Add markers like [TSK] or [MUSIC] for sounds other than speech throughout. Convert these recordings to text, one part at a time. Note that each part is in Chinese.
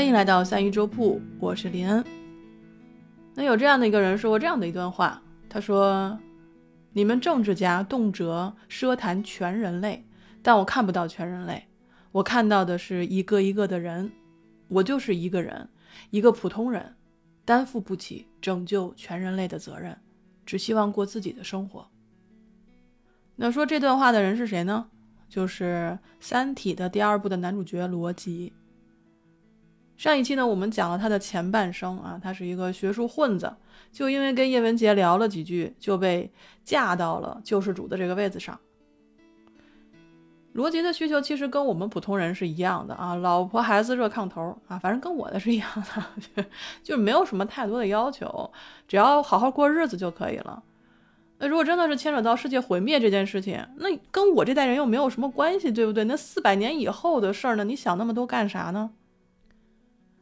欢迎来到三一粥铺，我是林恩。那有这样的一个人说过这样的一段话，他说：“你们政治家动辄奢谈全人类，但我看不到全人类，我看到的是一个一个的人。我就是一个人，一个普通人，担负不起拯救全人类的责任，只希望过自己的生活。”那说这段话的人是谁呢？就是《三体》的第二部的男主角罗辑。上一期呢，我们讲了他的前半生啊，他是一个学术混子，就因为跟叶文洁聊了几句，就被架到了救世主的这个位子上。罗辑的需求其实跟我们普通人是一样的啊，老婆孩子热炕头啊，反正跟我的是一样的，[LAUGHS] 就是没有什么太多的要求，只要好好过日子就可以了。那如果真的是牵扯到世界毁灭这件事情，那跟我这代人又没有什么关系，对不对？那四百年以后的事儿呢？你想那么多干啥呢？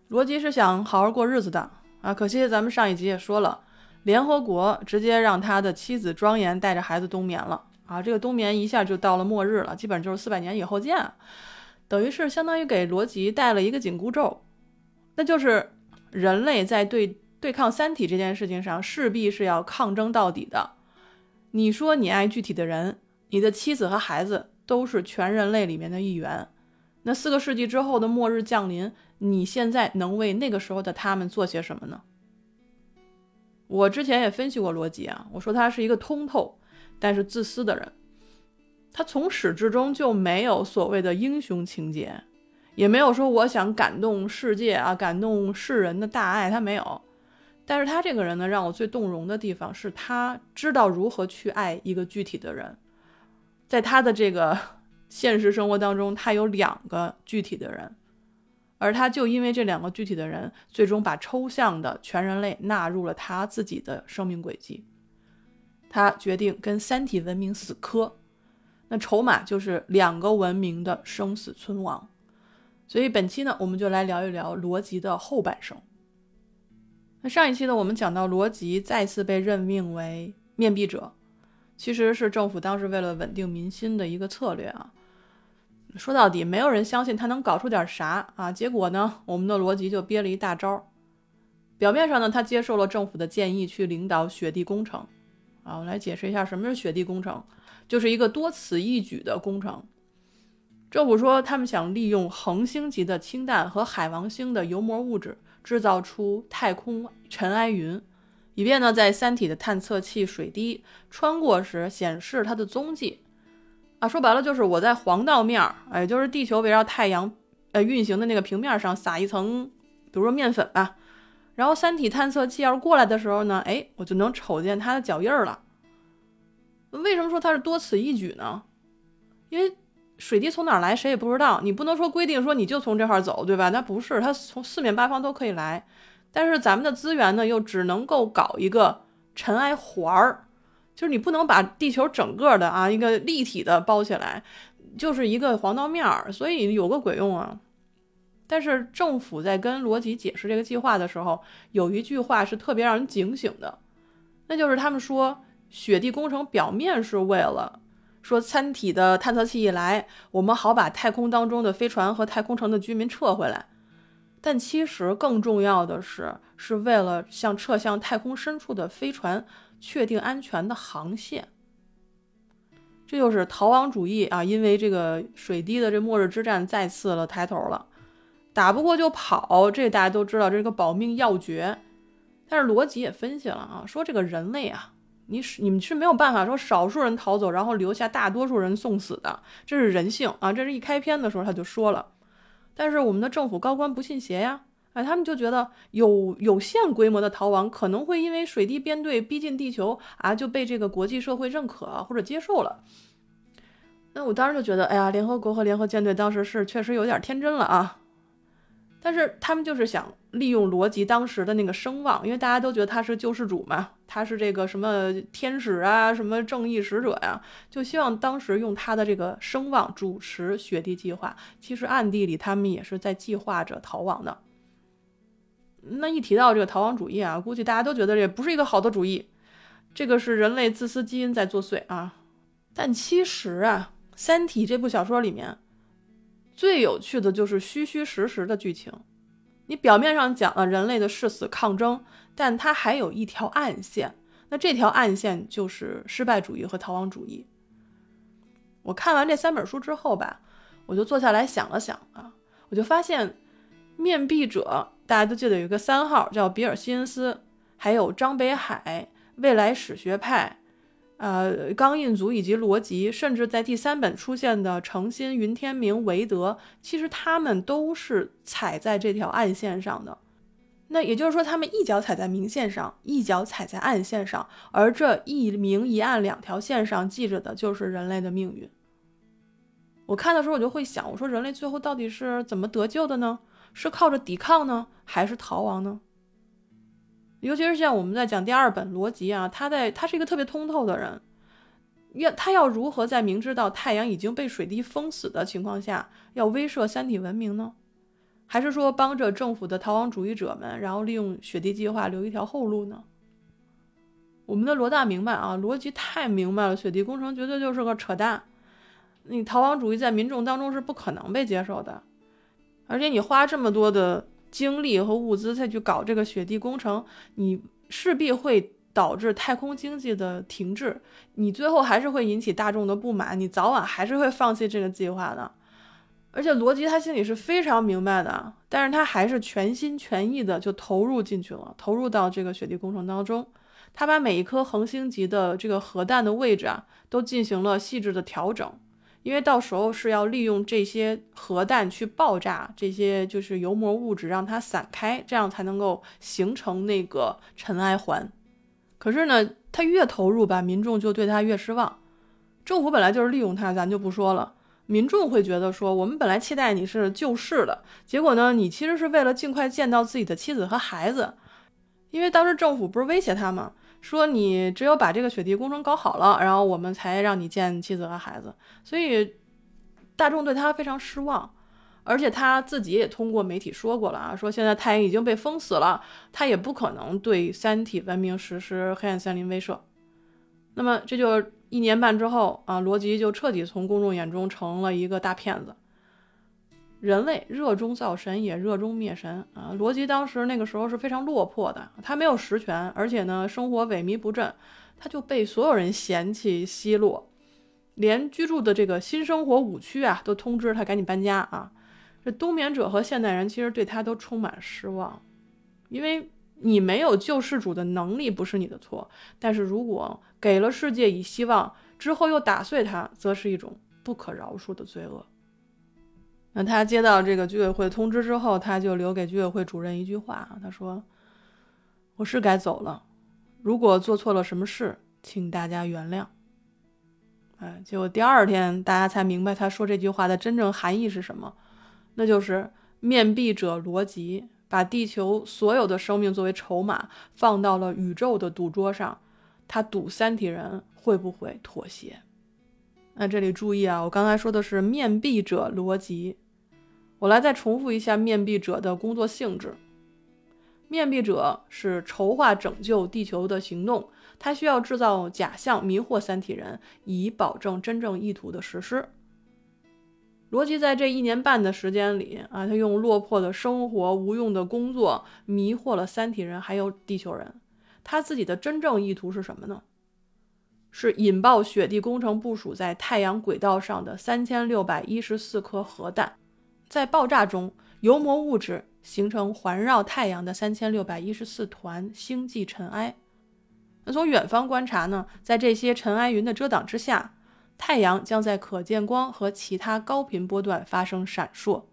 罗辑是想好好过日子的啊，可惜咱们上一集也说了，联合国直接让他的妻子庄严带着孩子冬眠了啊，这个冬眠一下就到了末日了，基本就是四百年以后见，等于是相当于给罗辑带了一个紧箍咒，那就是人类在对对抗三体这件事情上势必是要抗争到底的。你说你爱具体的人，你的妻子和孩子都是全人类里面的一员，那四个世纪之后的末日降临。你现在能为那个时候的他们做些什么呢？我之前也分析过逻辑啊，我说他是一个通透但是自私的人，他从始至终就没有所谓的英雄情节，也没有说我想感动世界啊，感动世人的大爱，他没有。但是他这个人呢，让我最动容的地方是他知道如何去爱一个具体的人，在他的这个现实生活当中，他有两个具体的人。而他就因为这两个具体的人，最终把抽象的全人类纳入了他自己的生命轨迹。他决定跟三体文明死磕，那筹码就是两个文明的生死存亡。所以本期呢，我们就来聊一聊罗辑的后半生。那上一期呢，我们讲到罗辑再次被任命为面壁者，其实是政府当时为了稳定民心的一个策略啊。说到底，没有人相信他能搞出点啥啊！结果呢，我们的罗辑就憋了一大招。表面上呢，他接受了政府的建议去领导雪地工程。啊，我来解释一下什么是雪地工程，就是一个多此一举的工程。政府说他们想利用恒星级的氢弹和海王星的油膜物质，制造出太空尘埃云，以便呢在三体的探测器水滴穿过时显示它的踪迹。啊，说白了就是我在黄道面儿，哎，就是地球围绕太阳，呃，运行的那个平面上撒一层，比如说面粉吧，然后三体探测器要是过来的时候呢，哎，我就能瞅见它的脚印儿了。为什么说它是多此一举呢？因为水滴从哪儿来谁也不知道，你不能说规定说你就从这块儿走，对吧？那不是，它从四面八方都可以来，但是咱们的资源呢，又只能够搞一个尘埃环儿。就是你不能把地球整个的啊一个立体的包起来，就是一个黄道面儿，所以有个鬼用啊！但是政府在跟罗辑解释这个计划的时候，有一句话是特别让人警醒的，那就是他们说雪地工程表面是为了说三体的探测器一来，我们好把太空当中的飞船和太空城的居民撤回来，但其实更重要的是是为了向撤向太空深处的飞船。确定安全的航线，这就是逃亡主义啊！因为这个水滴的这末日之战再次了抬头了，打不过就跑，这大家都知道，这是个保命要诀。但是罗辑也分析了啊，说这个人类啊，你是你们是没有办法说少数人逃走，然后留下大多数人送死的，这是人性啊！这是一开篇的时候他就说了，但是我们的政府高官不信邪呀。哎，他们就觉得有有限规模的逃亡可能会因为水滴编队逼近地球啊，就被这个国际社会认可或者接受了。那我当时就觉得，哎呀，联合国和联合舰队当时是确实有点天真了啊。但是他们就是想利用罗辑当时的那个声望，因为大家都觉得他是救世主嘛，他是这个什么天使啊，什么正义使者呀，就希望当时用他的这个声望主持雪地计划。其实暗地里他们也是在计划着逃亡的。那一提到这个逃亡主义啊，估计大家都觉得这不是一个好的主意，这个是人类自私基因在作祟啊。但其实啊，《三体》这部小说里面最有趣的就是虚虚实实的剧情，你表面上讲了人类的誓死抗争，但它还有一条暗线。那这条暗线就是失败主义和逃亡主义。我看完这三本书之后吧，我就坐下来想了想啊，我就发现面壁者大家都记得有一个三号叫比尔·希恩斯，还有张北海、未来史学派。呃，钢印族以及罗辑，甚至在第三本出现的诚心、云天明、韦德，其实他们都是踩在这条暗线上的。那也就是说，他们一脚踩在明线上，一脚踩在暗线上，而这一明一暗两条线上记着的就是人类的命运。我看的时候，我就会想，我说人类最后到底是怎么得救的呢？是靠着抵抗呢，还是逃亡呢？尤其是像我们在讲第二本逻辑啊，他在他是一个特别通透的人，要他要如何在明知道太阳已经被水滴封死的情况下，要威慑三体文明呢？还是说帮着政府的逃亡主义者们，然后利用雪地计划留一条后路呢？我们的罗大明白啊，逻辑太明白了，雪地工程绝对就是个扯淡，你逃亡主义在民众当中是不可能被接受的，而且你花这么多的。精力和物资再去搞这个雪地工程，你势必会导致太空经济的停滞，你最后还是会引起大众的不满，你早晚还是会放弃这个计划的。而且罗辑他心里是非常明白的，但是他还是全心全意的就投入进去了，投入到这个雪地工程当中。他把每一颗恒星级的这个核弹的位置啊，都进行了细致的调整。因为到时候是要利用这些核弹去爆炸这些就是油膜物质，让它散开，这样才能够形成那个尘埃环。可是呢，他越投入吧，民众就对他越失望。政府本来就是利用他，咱就不说了。民众会觉得说，我们本来期待你是救世的，结果呢，你其实是为了尽快见到自己的妻子和孩子。因为当时政府不是威胁他吗？说你只有把这个雪地工程搞好了，然后我们才让你见妻子和孩子。所以大众对他非常失望，而且他自己也通过媒体说过了啊，说现在太阳已经被封死了，他也不可能对三体文明实施黑暗森林威慑。那么这就一年半之后啊，罗辑就彻底从公众眼中成了一个大骗子。人类热衷造神，也热衷灭神啊！罗辑当时那个时候是非常落魄的，他没有实权，而且呢，生活萎靡不振，他就被所有人嫌弃奚落，连居住的这个新生活五区啊，都通知他赶紧搬家啊！这冬眠者和现代人其实对他都充满失望，因为你没有救世主的能力不是你的错，但是如果给了世界以希望之后又打碎它，则是一种不可饶恕的罪恶。那他接到这个居委会通知之后，他就留给居委会主任一句话，他说：“我是该走了，如果做错了什么事，请大家原谅。”哎，结果第二天大家才明白他说这句话的真正含义是什么，那就是面壁者罗辑把地球所有的生命作为筹码放到了宇宙的赌桌上，他赌三体人会不会妥协。那这里注意啊，我刚才说的是面壁者罗辑。我来再重复一下面壁者的工作性质。面壁者是筹划拯救地球的行动，他需要制造假象迷惑三体人，以保证真正意图的实施。罗辑在这一年半的时间里啊，他用落魄的生活、无用的工作迷惑了三体人还有地球人。他自己的真正意图是什么呢？是引爆雪地工程部署在太阳轨道上的三千六百一十四颗核弹。在爆炸中，油膜物质形成环绕太阳的三千六百一十四团星际尘埃。那从远方观察呢，在这些尘埃云的遮挡之下，太阳将在可见光和其他高频波段发生闪烁。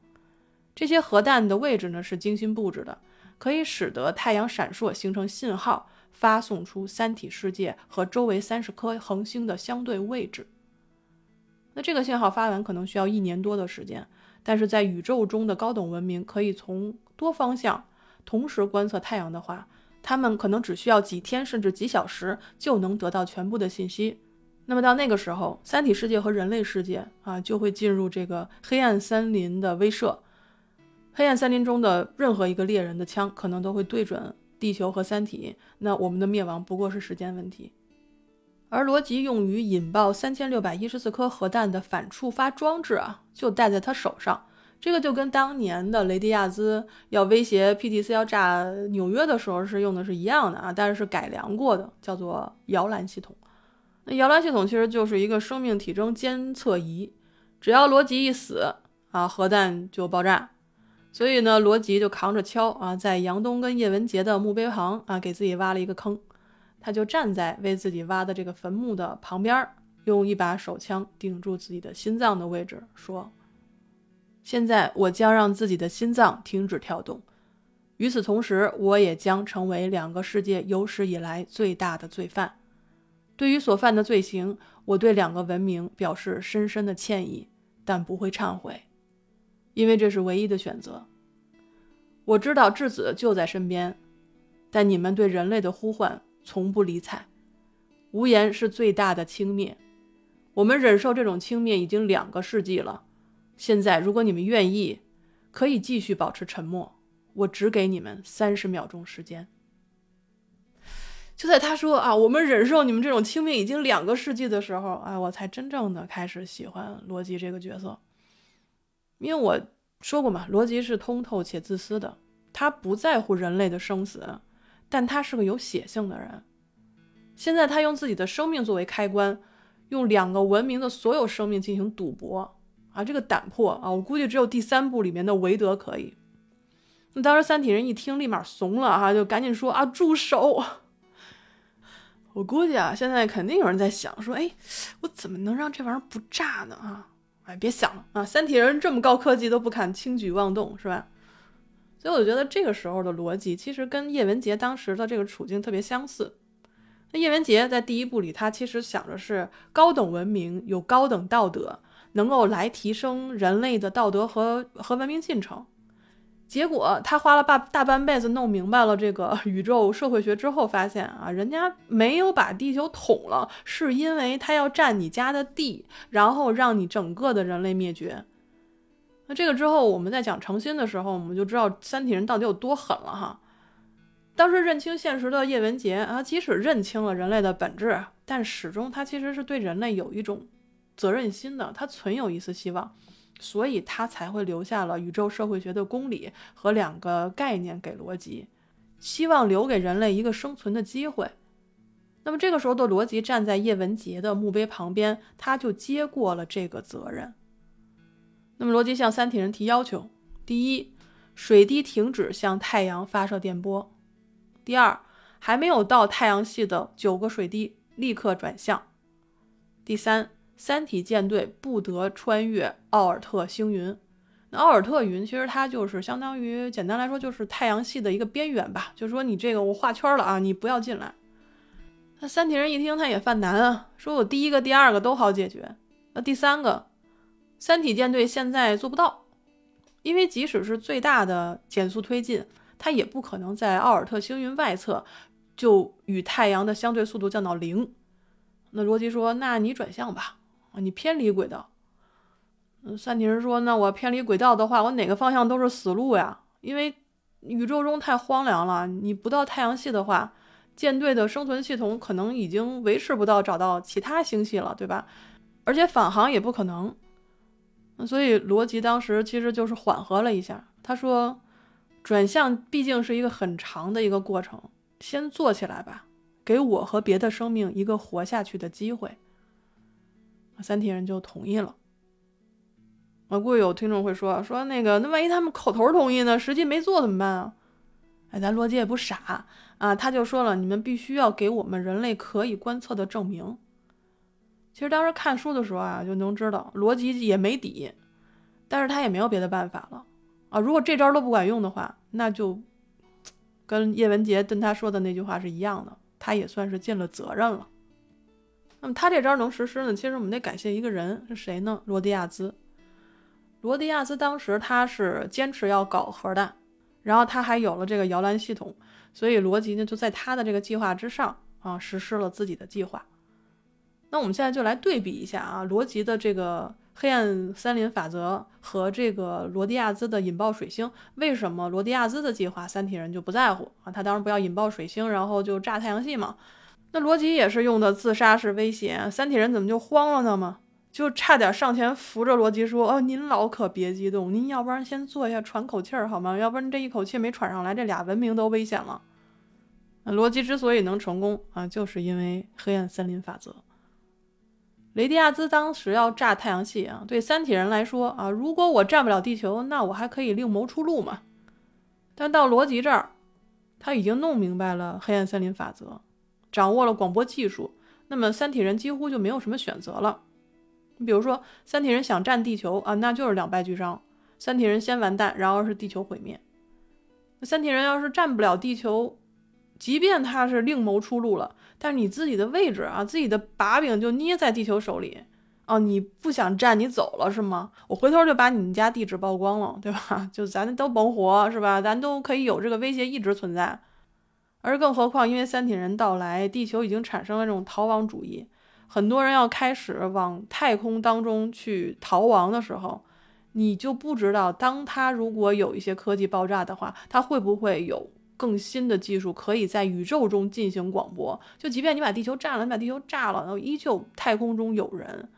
这些核弹的位置呢是精心布置的，可以使得太阳闪烁形成信号，发送出三体世界和周围三十颗恒星的相对位置。那这个信号发完可能需要一年多的时间。但是在宇宙中的高等文明可以从多方向同时观测太阳的话，他们可能只需要几天甚至几小时就能得到全部的信息。那么到那个时候，三体世界和人类世界啊就会进入这个黑暗森林的威慑。黑暗森林中的任何一个猎人的枪可能都会对准地球和三体，那我们的灭亡不过是时间问题。而罗辑用于引爆三千六百一十四颗核弹的反触发装置啊，就戴在他手上。这个就跟当年的雷迪亚兹要威胁 PTC 要炸纽约的时候是用的是一样的啊，但是是改良过的，叫做摇篮系统。那摇篮系统其实就是一个生命体征监测仪，只要罗辑一死啊，核弹就爆炸。所以呢，罗辑就扛着锹啊，在杨东跟叶文洁的墓碑旁啊，给自己挖了一个坑，他就站在为自己挖的这个坟墓的旁边，用一把手枪顶住自己的心脏的位置，说。现在我将让自己的心脏停止跳动，与此同时，我也将成为两个世界有史以来最大的罪犯。对于所犯的罪行，我对两个文明表示深深的歉意，但不会忏悔，因为这是唯一的选择。我知道质子就在身边，但你们对人类的呼唤从不理睬。无言是最大的轻蔑，我们忍受这种轻蔑已经两个世纪了。现在，如果你们愿意，可以继续保持沉默。我只给你们三十秒钟时间。就在他说“啊，我们忍受你们这种轻蔑已经两个世纪”的时候，哎，我才真正的开始喜欢罗辑这个角色。因为我说过嘛，罗辑是通透且自私的，他不在乎人类的生死，但他是个有血性的人。现在他用自己的生命作为开关，用两个文明的所有生命进行赌博。啊，这个胆魄啊，我估计只有第三部里面的韦德可以。那当时三体人一听，立马怂了哈，就赶紧说啊，住手！我估计啊，现在肯定有人在想说，哎，我怎么能让这玩意儿不炸呢？啊，哎，别想了啊，三体人这么高科技都不敢轻举妄动，是吧？所以我觉得这个时候的逻辑其实跟叶文洁当时的这个处境特别相似。那叶文洁在第一部里，他其实想的是高等文明有高等道德。能够来提升人类的道德和和文明进程，结果他花了大大半辈子弄明白了这个 [LAUGHS] 宇宙社会学之后，发现啊，人家没有把地球捅了，是因为他要占你家的地，然后让你整个的人类灭绝。那这个之后，我们在讲诚心的时候，我们就知道三体人到底有多狠了哈。当时认清现实的叶文洁啊，即使认清了人类的本质，但始终他其实是对人类有一种。责任心的，他存有一丝希望，所以他才会留下了宇宙社会学的公理和两个概念给罗辑，希望留给人类一个生存的机会。那么这个时候的罗辑站在叶文洁的墓碑旁边，他就接过了这个责任。那么罗辑向三体人提要求：第一，水滴停止向太阳发射电波；第二，还没有到太阳系的九个水滴立刻转向；第三。三体舰队不得穿越奥尔特星云。那奥尔特云其实它就是相当于，简单来说就是太阳系的一个边缘吧。就是说你这个我画圈了啊，你不要进来。那三体人一听他也犯难啊，说我第一个、第二个都好解决，那第三个，三体舰队现在做不到，因为即使是最大的减速推进，它也不可能在奥尔特星云外侧就与太阳的相对速度降到零。那罗辑说：“那你转向吧。”你偏离轨道，三体人说：“那我偏离轨道的话，我哪个方向都是死路呀？因为宇宙中太荒凉了。你不到太阳系的话，舰队的生存系统可能已经维持不到找到其他星系了，对吧？而且返航也不可能。所以罗辑当时其实就是缓和了一下，他说：转向毕竟是一个很长的一个过程，先做起来吧，给我和别的生命一个活下去的机会。”三体人就同意了。我估计有听众会说：“说那个，那万一他们口头同意呢，实际没做怎么办啊？”哎，咱罗辑也不傻啊，他就说了：“你们必须要给我们人类可以观测的证明。”其实当时看书的时候啊，就能知道罗辑也没底，但是他也没有别的办法了啊。如果这招都不管用的话，那就 [TSK] 跟叶文洁跟他说的那句话是一样的，他也算是尽了责任了。那么他这招能实施呢？其实我们得感谢一个人，是谁呢？罗迪亚兹。罗迪亚兹当时他是坚持要搞核弹，然后他还有了这个摇篮系统，所以罗辑呢就在他的这个计划之上啊，实施了自己的计划。那我们现在就来对比一下啊，罗辑的这个黑暗森林法则和这个罗迪亚兹的引爆水星，为什么罗迪亚兹的计划三体人就不在乎啊？他当然不要引爆水星，然后就炸太阳系嘛。那罗辑也是用的自杀式威胁，三体人怎么就慌了呢吗？就差点上前扶着罗辑说：“哦，您老可别激动，您要不然先坐下喘口气儿好吗？要不然这一口气没喘上来，这俩文明都危险了。”罗辑之所以能成功啊，就是因为黑暗森林法则。雷迪亚兹当时要炸太阳系啊，对三体人来说啊，如果我占不了地球，那我还可以另谋出路嘛。但到罗辑这儿，他已经弄明白了黑暗森林法则，掌握了广播技术，那么三体人几乎就没有什么选择了。你比如说，三体人想占地球啊，那就是两败俱伤。三体人先完蛋，然后是地球毁灭。那三体人要是占不了地球，即便他是另谋出路了，但是你自己的位置啊，自己的把柄就捏在地球手里哦，你不想占，你走了是吗？我回头就把你们家地址曝光了，对吧？[LAUGHS] 就咱都甭活是吧？咱都可以有这个威胁一直存在。而更何况，因为三体人到来，地球已经产生了这种逃亡主义。很多人要开始往太空当中去逃亡的时候，你就不知道，当他如果有一些科技爆炸的话，他会不会有更新的技术可以在宇宙中进行广播？就即便你把地球占了，你把地球炸了，然后依旧太空中有人。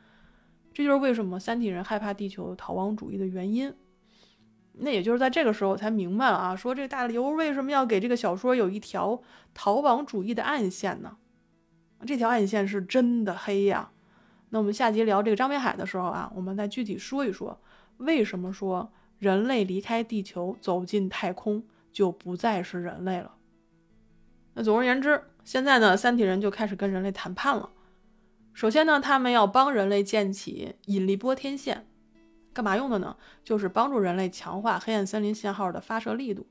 这就是为什么三体人害怕地球逃亡主义的原因。那也就是在这个时候才明白了啊，说这个大刘为什么要给这个小说有一条逃亡主义的暗线呢？这条暗线是真的黑呀。那我们下集聊这个张北海的时候啊，我们再具体说一说，为什么说人类离开地球走进太空就不再是人类了？那总而言之，现在呢，三体人就开始跟人类谈判了。首先呢，他们要帮人类建起引力波天线，干嘛用的呢？就是帮助人类强化黑暗森林信号的发射力度，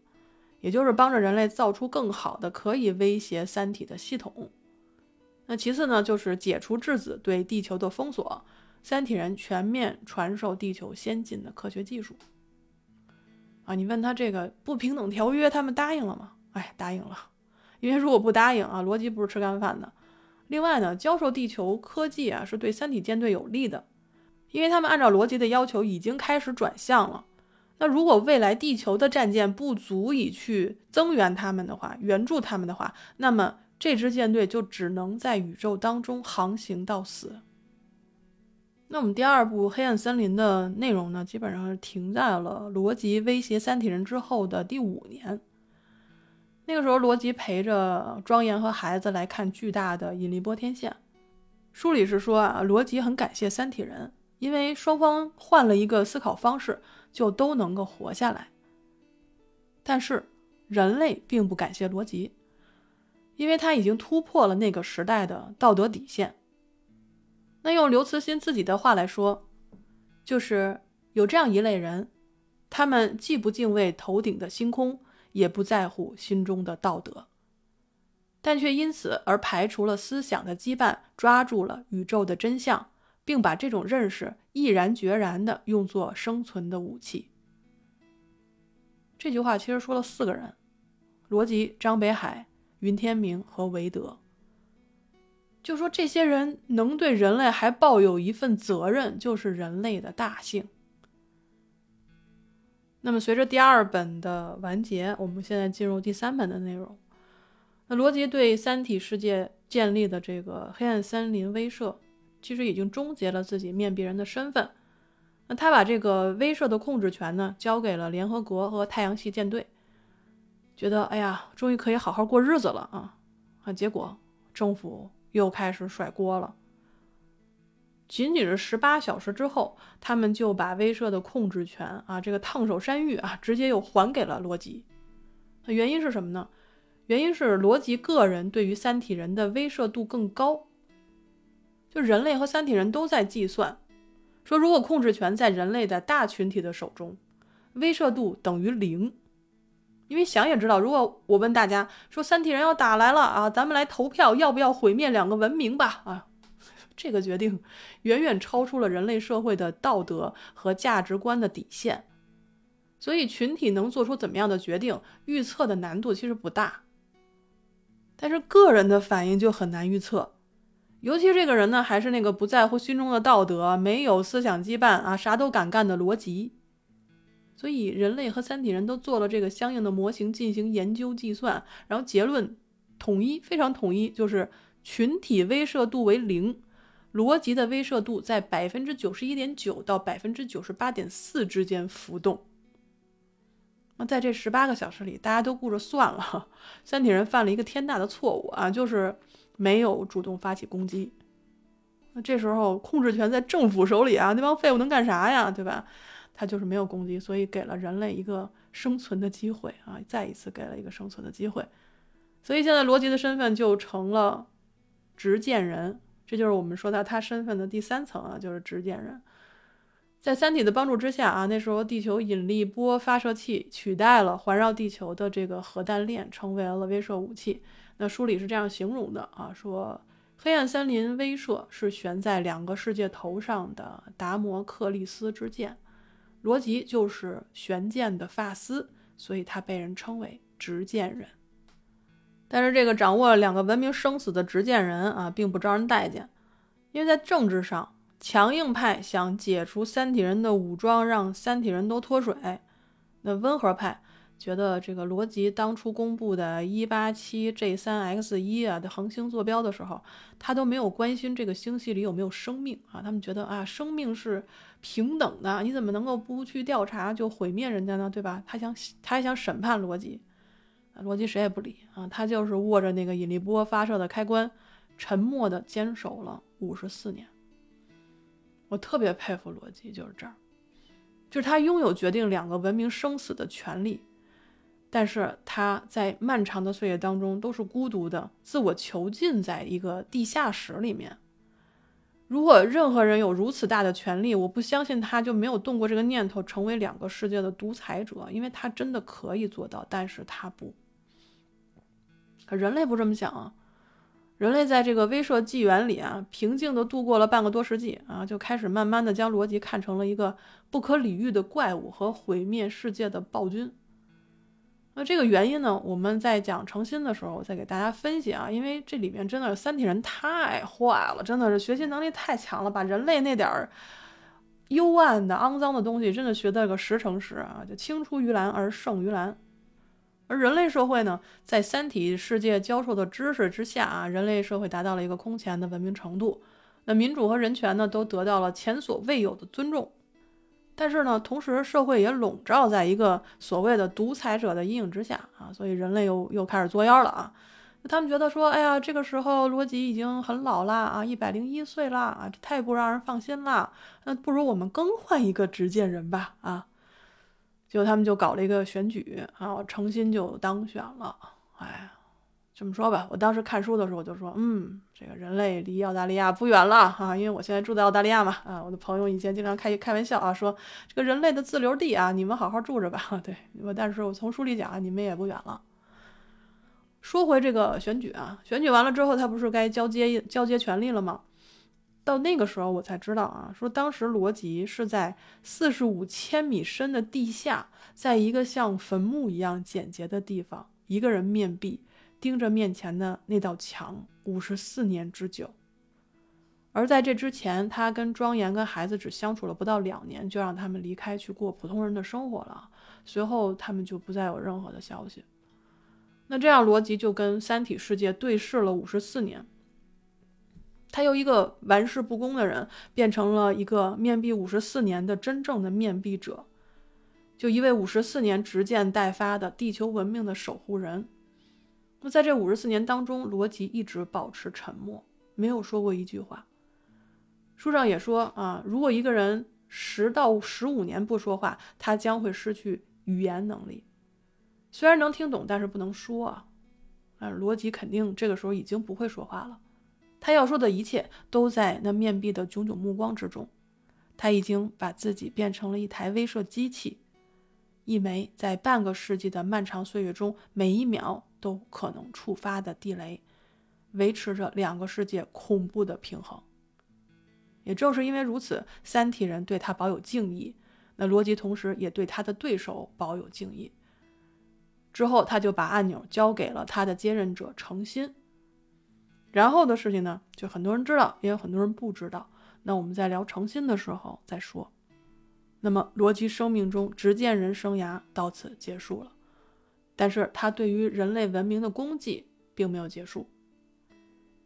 也就是帮着人类造出更好的可以威胁三体的系统。那其次呢，就是解除质子对地球的封锁，三体人全面传授地球先进的科学技术。啊，你问他这个不平等条约，他们答应了吗？哎，答应了，因为如果不答应啊，逻辑不是吃干饭的。另外呢，教授地球科技啊，是对三体舰队有利的，因为他们按照逻辑的要求已经开始转向了。那如果未来地球的战舰不足以去增援他们的话，援助他们的话，那么。这支舰队就只能在宇宙当中航行到死。那我们第二部《黑暗森林》的内容呢，基本上是停在了罗辑威胁三体人之后的第五年。那个时候，罗辑陪着庄严和孩子来看巨大的引力波天线。书里是说啊，罗辑很感谢三体人，因为双方换了一个思考方式，就都能够活下来。但是人类并不感谢罗辑。因为他已经突破了那个时代的道德底线。那用刘慈欣自己的话来说，就是有这样一类人，他们既不敬畏头顶的星空，也不在乎心中的道德，但却因此而排除了思想的羁绊，抓住了宇宙的真相，并把这种认识毅然决然地用作生存的武器。这句话其实说了四个人：罗辑、张北海。云天明和韦德，就说这些人能对人类还抱有一份责任，就是人类的大幸。那么，随着第二本的完结，我们现在进入第三本的内容。那罗辑对三体世界建立的这个黑暗森林威慑，其实已经终结了自己面壁人的身份。那他把这个威慑的控制权呢，交给了联合国和太阳系舰队。觉得哎呀，终于可以好好过日子了啊！啊，结果政府又开始甩锅了。仅仅是十八小时之后，他们就把威慑的控制权啊，这个烫手山芋啊，直接又还给了罗辑。原因是什么呢？原因是罗辑个人对于三体人的威慑度更高。就人类和三体人都在计算，说如果控制权在人类的大群体的手中，威慑度等于零。因为想也知道，如果我问大家说三体人要打来了啊，咱们来投票要不要毁灭两个文明吧？啊，[LAUGHS] 这个决定远远超出了人类社会的道德和价值观的底线，所以群体能做出怎么样的决定，预测的难度其实不大。但是个人的反应就很难预测，尤其这个人呢，还是那个不在乎心中的道德、没有思想羁绊啊，啥都敢干的逻辑。所以，人类和三体人都做了这个相应的模型进行研究计算，然后结论统一，非常统一，就是群体威慑度为零，逻辑的威慑度在百分之九十一点九到百分之九十八点四之间浮动。那在这十八个小时里，大家都顾着算了，三体人犯了一个天大的错误啊，就是没有主动发起攻击。那这时候控制权在政府手里啊，那帮废物能干啥呀，对吧？他就是没有攻击，所以给了人类一个生存的机会啊，再一次给了一个生存的机会。所以现在罗辑的身份就成了执剑人，这就是我们说到他身份的第三层啊，就是执剑人。在三体的帮助之下啊，那时候地球引力波发射器取代了环绕地球的这个核弹链，成为了威慑武器。那书里是这样形容的啊，说黑暗森林威慑是悬在两个世界头上的达摩克利斯之剑，罗辑就是玄剑的发丝，所以他被人称为执剑人。但是这个掌握了两个文明生死的执剑人啊，并不招人待见，因为在政治上。强硬派想解除三体人的武装，让三体人都脱水。那温和派觉得这个罗辑当初公布的187 G3X1 啊的恒星坐标的时候，他都没有关心这个星系里有没有生命啊。他们觉得啊，生命是平等的，你怎么能够不去调查就毁灭人家呢？对吧？他想，他还想审判罗辑。罗辑谁也不理啊，他就是握着那个引力波发射的开关，沉默地坚守了五十四年。我特别佩服逻辑，就是这儿，就是他拥有决定两个文明生死的权利，但是他在漫长的岁月当中都是孤独的，自我囚禁在一个地下室里面。如果任何人有如此大的权利，我不相信他就没有动过这个念头，成为两个世界的独裁者，因为他真的可以做到，但是他不。可人类不这么想啊。人类在这个威慑纪元里啊，平静地度过了半个多世纪啊，就开始慢慢地将逻辑看成了一个不可理喻的怪物和毁灭世界的暴君。那这个原因呢，我们在讲诚心的时候我再给大家分析啊，因为这里面真的是三体人太坏了，真的是学习能力太强了，把人类那点儿幽暗的、肮脏的东西真的学到个十成十啊，就青出于蓝而胜于蓝。而人类社会呢，在三体世界教授的知识之下啊，人类社会达到了一个空前的文明程度。那民主和人权呢，都得到了前所未有的尊重。但是呢，同时社会也笼罩在一个所谓的独裁者的阴影之下啊，所以人类又又开始作妖了啊。他们觉得说，哎呀，这个时候罗辑已经很老了啊，一百零一岁了啊，这太不让人放心了。那不如我们更换一个执剑人吧啊。结果他们就搞了一个选举啊，诚心就当选了。哎，这么说吧，我当时看书的时候我就说，嗯，这个人类离澳大利亚不远了啊，因为我现在住在澳大利亚嘛。啊，我的朋友以前经常开开玩笑啊，说这个人类的自留地啊，你们好好住着吧。[LAUGHS] 对，我但是我从书里讲啊，你们也不远了。说回这个选举啊，选举完了之后，他不是该交接交接权力了吗？到那个时候，我才知道啊，说当时罗辑是在四十五千米深的地下，在一个像坟墓一样简洁的地方，一个人面壁，盯着面前的那道墙，五十四年之久。而在这之前，他跟庄严跟孩子只相处了不到两年，就让他们离开去过普通人的生活了。随后，他们就不再有任何的消息。那这样，罗辑就跟三体世界对视了五十四年。他由一个玩世不恭的人，变成了一个面壁五十四年的真正的面壁者，就一位五十四年执剑待发的地球文明的守护人。那在这五十四年当中，罗辑一直保持沉默，没有说过一句话。书上也说啊，如果一个人十到十五年不说话，他将会失去语言能力。虽然能听懂，但是不能说啊。啊，罗辑肯定这个时候已经不会说话了。他要说的一切都在那面壁的炯炯目光之中，他已经把自己变成了一台威慑机器，一枚在半个世纪的漫长岁月中每一秒都可能触发的地雷，维持着两个世界恐怖的平衡。也正是因为如此，三体人对他保有敬意，那罗辑同时也对他的对手保有敬意。之后，他就把按钮交给了他的接任者诚心。然后的事情呢，就很多人知道，也有很多人不知道。那我们在聊诚心的时候再说。那么罗辑生命中执剑人生涯到此结束了，但是他对于人类文明的功绩并没有结束。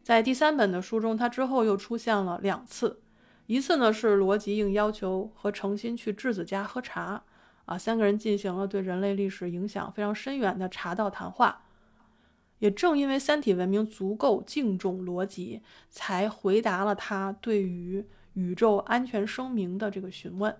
在第三本的书中，他之后又出现了两次，一次呢是罗辑应要求和诚心去质子家喝茶，啊，三个人进行了对人类历史影响非常深远的茶道谈话。也正因为三体文明足够敬重罗辑，才回答了他对于宇宙安全声明的这个询问。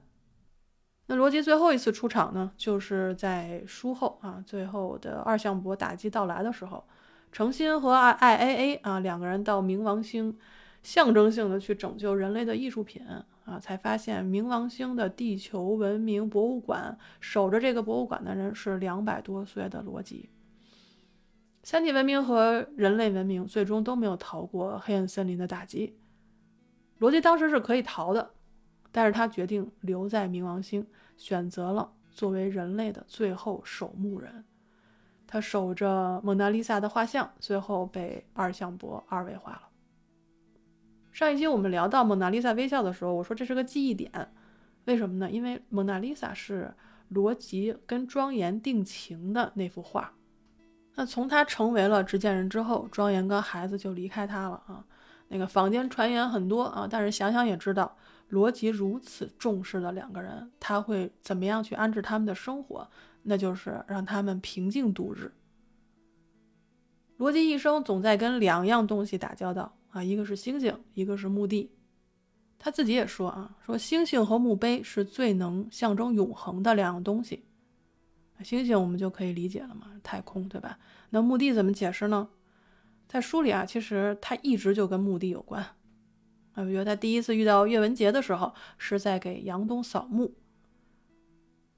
那罗辑最后一次出场呢，就是在书后啊，最后的二向箔打击到来的时候，诚心和 I A A 啊两个人到冥王星，象征性的去拯救人类的艺术品啊，才发现冥王星的地球文明博物馆守着这个博物馆的人是两百多岁的罗辑。三体文明和人类文明最终都没有逃过黑暗森林的打击，罗辑当时是可以逃的。但是他决定留在冥王星，选择了作为人类的最后守墓人。他守着蒙娜丽莎的画像，最后被二向箔二维化了。上一期我们聊到蒙娜丽莎微笑的时候，我说这是个记忆点，为什么呢？因为蒙娜丽莎是罗辑跟庄严定情的那幅画。那从他成为了执剑人之后，庄严跟孩子就离开他了啊。那个坊间传言很多啊，但是想想也知道。罗辑如此重视的两个人，他会怎么样去安置他们的生活？那就是让他们平静度日。罗辑一生总在跟两样东西打交道啊，一个是星星，一个是墓地。他自己也说啊，说星星和墓碑是最能象征永恒的两样东西。星星我们就可以理解了嘛，太空对吧？那墓地怎么解释呢？在书里啊，其实他一直就跟墓地有关。啊，比如他第一次遇到岳文杰的时候，是在给杨东扫墓。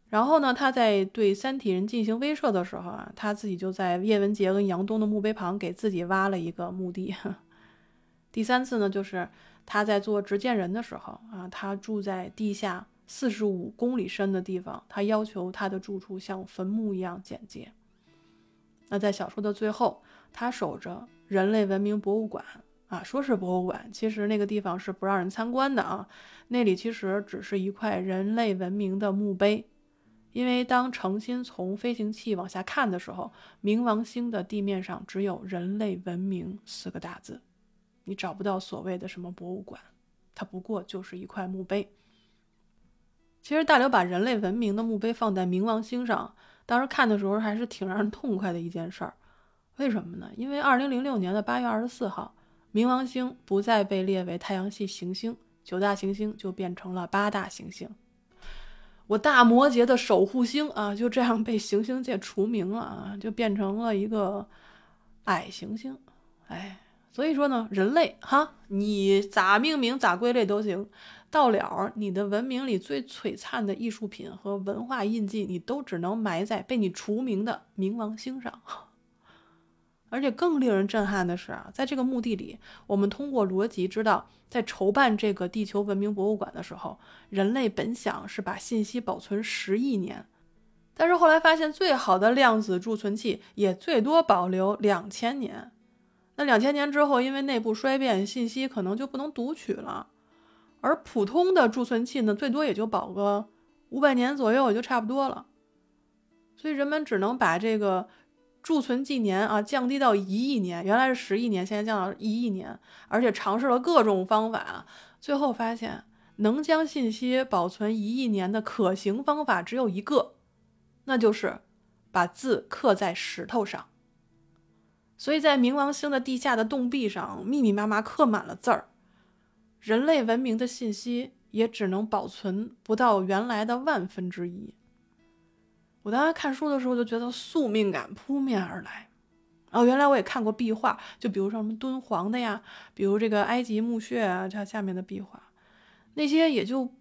然后呢，他在对三体人进行威慑的时候啊，他自己就在叶文洁跟杨东的墓碑旁给自己挖了一个墓地。[LAUGHS] 第三次呢，就是他在做执剑人的时候啊，他住在地下四十五公里深的地方，他要求他的住处像坟墓一样简洁。那在小说的最后，他守着人类文明博物馆。啊，说是博物馆，其实那个地方是不让人参观的啊。那里其实只是一块人类文明的墓碑，因为当诚心从飞行器往下看的时候，冥王星的地面上只有“人类文明”四个大字，你找不到所谓的什么博物馆，它不过就是一块墓碑。其实大刘把人类文明的墓碑放在冥王星上，当时看的时候还是挺让人痛快的一件事儿。为什么呢？因为二零零六年的八月二十四号。冥王星不再被列为太阳系行星，九大行星就变成了八大行星。我大摩羯的守护星啊，就这样被行星界除名了啊，就变成了一个矮行星。哎，所以说呢，人类哈，你咋命名咋归类都行，到了你的文明里最璀璨的艺术品和文化印记，你都只能埋在被你除名的冥王星上。而且更令人震撼的是，在这个墓地里，我们通过逻辑知道，在筹办这个地球文明博物馆的时候，人类本想是把信息保存十亿年，但是后来发现，最好的量子贮存器也最多保留两千年。那两千年之后，因为内部衰变，信息可能就不能读取了。而普通的贮存器呢，最多也就保个五百年左右，也就差不多了。所以人们只能把这个。贮存纪年啊，降低到一亿年，原来是十亿年，现在降到一亿年，而且尝试了各种方法，最后发现能将信息保存一亿年的可行方法只有一个，那就是把字刻在石头上。所以在冥王星的地下的洞壁上，密密麻麻刻满了字儿，人类文明的信息也只能保存不到原来的万分之一。我当时看书的时候就觉得宿命感扑面而来，哦，原来我也看过壁画，就比如说什么敦煌的呀，比如这个埃及墓穴啊，它下面的壁画，那些也就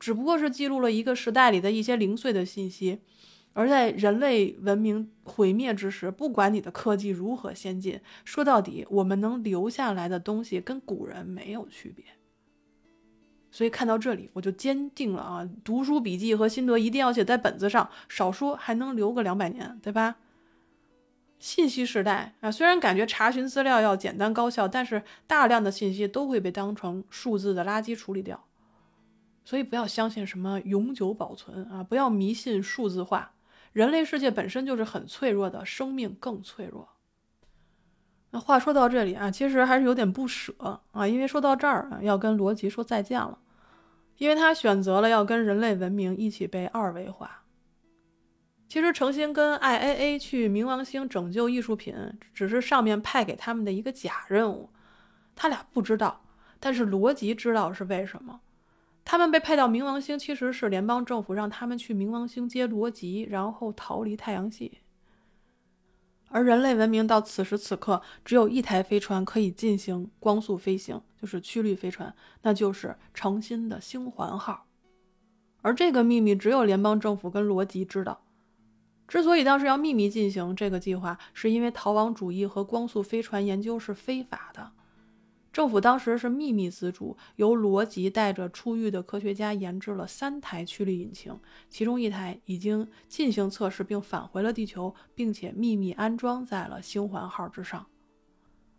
只不过是记录了一个时代里的一些零碎的信息，而在人类文明毁灭之时，不管你的科技如何先进，说到底，我们能留下来的东西跟古人没有区别。所以看到这里，我就坚定了啊，读书笔记和心得一定要写在本子上，少说还能留个两百年，对吧？信息时代啊，虽然感觉查询资料要简单高效，但是大量的信息都会被当成数字的垃圾处理掉。所以不要相信什么永久保存啊，不要迷信数字化，人类世界本身就是很脆弱的，生命更脆弱。那话说到这里啊，其实还是有点不舍啊，因为说到这儿啊，要跟罗辑说再见了，因为他选择了要跟人类文明一起被二维化。其实诚心跟 IAA 去冥王星拯救艺术品，只是上面派给他们的一个假任务，他俩不知道，但是罗辑知道是为什么。他们被派到冥王星，其实是联邦政府让他们去冥王星接罗辑，然后逃离太阳系。而人类文明到此时此刻只有一台飞船可以进行光速飞行，就是曲率飞船，那就是诚心的星环号。而这个秘密只有联邦政府跟罗辑知道。之所以当时要秘密进行这个计划，是因为逃亡主义和光速飞船研究是非法的。政府当时是秘密资助，由罗辑带着出狱的科学家研制了三台驱力引擎，其中一台已经进行测试并返回了地球，并且秘密安装在了星环号之上。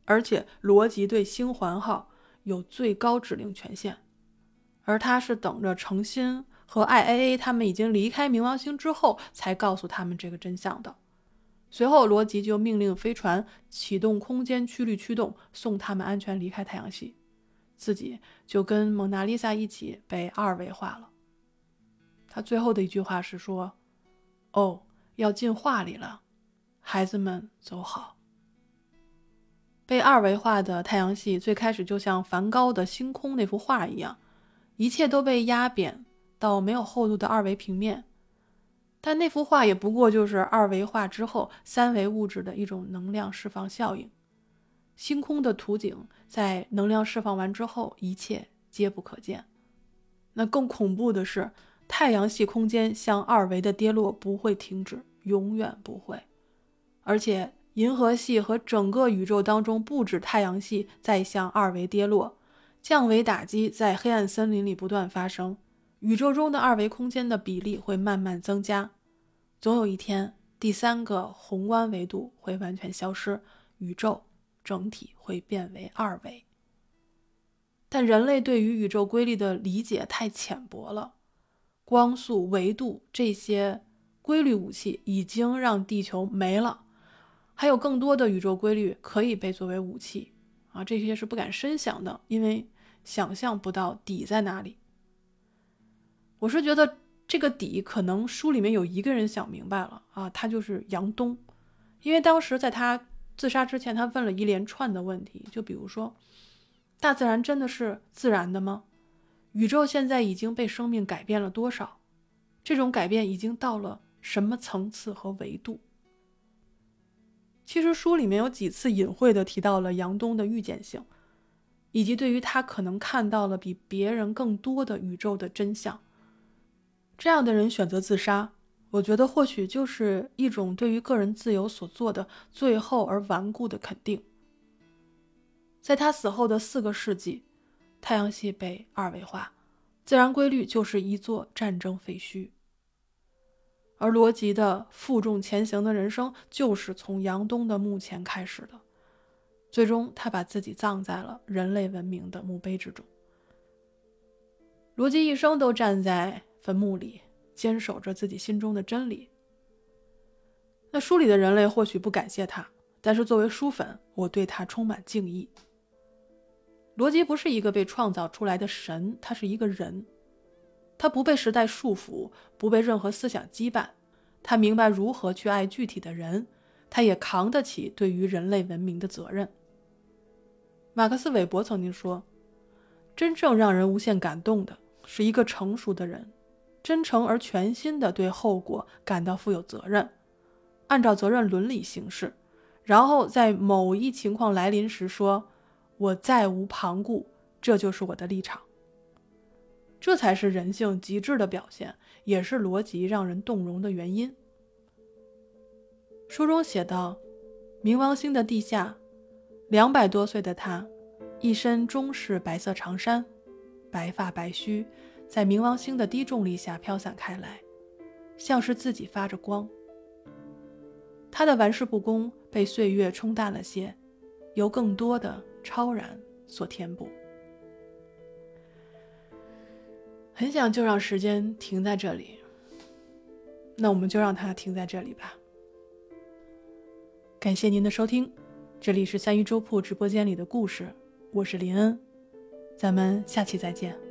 而且罗辑对星环号有最高指令权限，而他是等着程心和 IAA 他们已经离开冥王星之后，才告诉他们这个真相的。随后，罗辑就命令飞船启动空间曲率驱动，送他们安全离开太阳系，自己就跟蒙娜丽莎一起被二维化了。他最后的一句话是说：“哦，要进画里了，孩子们走好。”被二维化的太阳系最开始就像梵高的星空那幅画一样，一切都被压扁到没有厚度的二维平面。但那幅画也不过就是二维化之后三维物质的一种能量释放效应。星空的图景在能量释放完之后，一切皆不可见。那更恐怖的是，太阳系空间向二维的跌落不会停止，永远不会。而且，银河系和整个宇宙当中，不止太阳系在向二维跌落，降维打击在黑暗森林里不断发生。宇宙中的二维空间的比例会慢慢增加，总有一天，第三个宏观维度会完全消失，宇宙整体会变为二维。但人类对于宇宙规律的理解太浅薄了，光速、维度这些规律武器已经让地球没了，还有更多的宇宙规律可以被作为武器啊！这些是不敢深想的，因为想象不到底在哪里。我是觉得这个底可能书里面有一个人想明白了啊，他就是杨东，因为当时在他自杀之前，他问了一连串的问题，就比如说，大自然真的是自然的吗？宇宙现在已经被生命改变了多少？这种改变已经到了什么层次和维度？其实书里面有几次隐晦的提到了杨东的预见性，以及对于他可能看到了比别人更多的宇宙的真相。这样的人选择自杀，我觉得或许就是一种对于个人自由所做的最后而顽固的肯定。在他死后的四个世纪，太阳系被二维化，自然规律就是一座战争废墟。而罗辑的负重前行的人生，就是从杨东的墓前开始的。最终，他把自己葬在了人类文明的墓碑之中。罗辑一生都站在。坟墓里坚守着自己心中的真理。那书里的人类或许不感谢他，但是作为书粉，我对他充满敬意。罗辑不是一个被创造出来的神，他是一个人，他不被时代束缚，不被任何思想羁绊，他明白如何去爱具体的人，他也扛得起对于人类文明的责任。马克思韦伯曾经说：“真正让人无限感动的是一个成熟的人。”真诚而全心地对后果感到负有责任，按照责任伦理行事，然后在某一情况来临时说：“我再无旁顾，这就是我的立场。”这才是人性极致的表现，也是逻辑让人动容的原因。书中写道：“冥王星的地下，两百多岁的他，一身中式白色长衫，白发白须。”在冥王星的低重力下飘散开来，像是自己发着光。他的玩世不恭被岁月冲淡了些，由更多的超然所填补。很想就让时间停在这里，那我们就让它停在这里吧。感谢您的收听，这里是三鱼粥铺直播间里的故事，我是林恩，咱们下期再见。